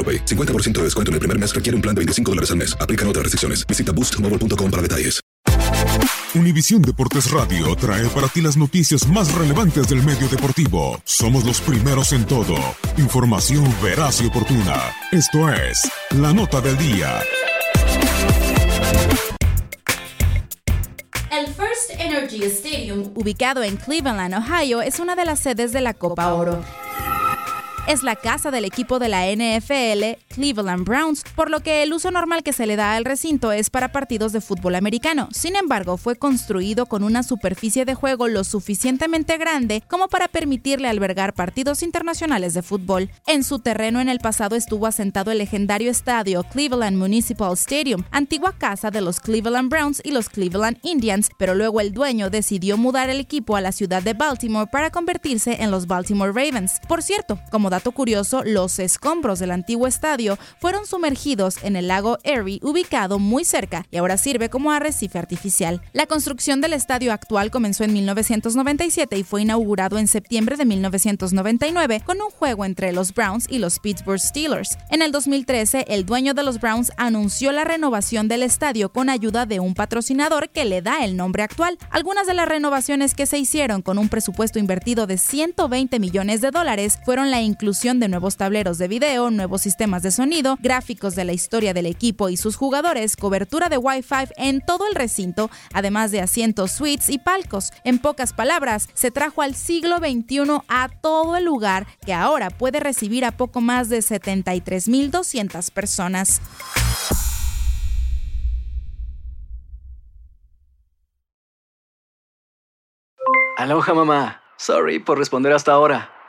AroPay. 50% de descuento en el primer mes requiere un plan de 25 dólares al mes. Aplican otras restricciones. Visita boostmobile.com para detalles. Univisión Deportes Radio trae para ti las noticias más relevantes del medio deportivo. Somos los primeros en todo. Información veraz y oportuna. Esto es La Nota del Día. El First Energy Stadium, ubicado en Cleveland, Ohio, es una de las sedes de la Copa Oro es la casa del equipo de la NFL, Cleveland Browns, por lo que el uso normal que se le da al recinto es para partidos de fútbol americano. Sin embargo, fue construido con una superficie de juego lo suficientemente grande como para permitirle albergar partidos internacionales de fútbol. En su terreno en el pasado estuvo asentado el legendario estadio Cleveland Municipal Stadium, antigua casa de los Cleveland Browns y los Cleveland Indians, pero luego el dueño decidió mudar el equipo a la ciudad de Baltimore para convertirse en los Baltimore Ravens. Por cierto, como dato curioso, los escombros del antiguo estadio fueron sumergidos en el lago Erie, ubicado muy cerca, y ahora sirve como arrecife artificial. La construcción del estadio actual comenzó en 1997 y fue inaugurado en septiembre de 1999 con un juego entre los Browns y los Pittsburgh Steelers. En el 2013, el dueño de los Browns anunció la renovación del estadio con ayuda de un patrocinador que le da el nombre actual. Algunas de las renovaciones que se hicieron con un presupuesto invertido de 120 millones de dólares fueron la inclusión de nuevos tableros de video, nuevos sistemas de sonido, gráficos de la historia del equipo y sus jugadores, cobertura de Wi-Fi en todo el recinto, además de asientos, suites y palcos. En pocas palabras, se trajo al siglo XXI a todo el lugar que ahora puede recibir a poco más de 73.200 personas. Aloha mamá. Sorry por responder hasta ahora.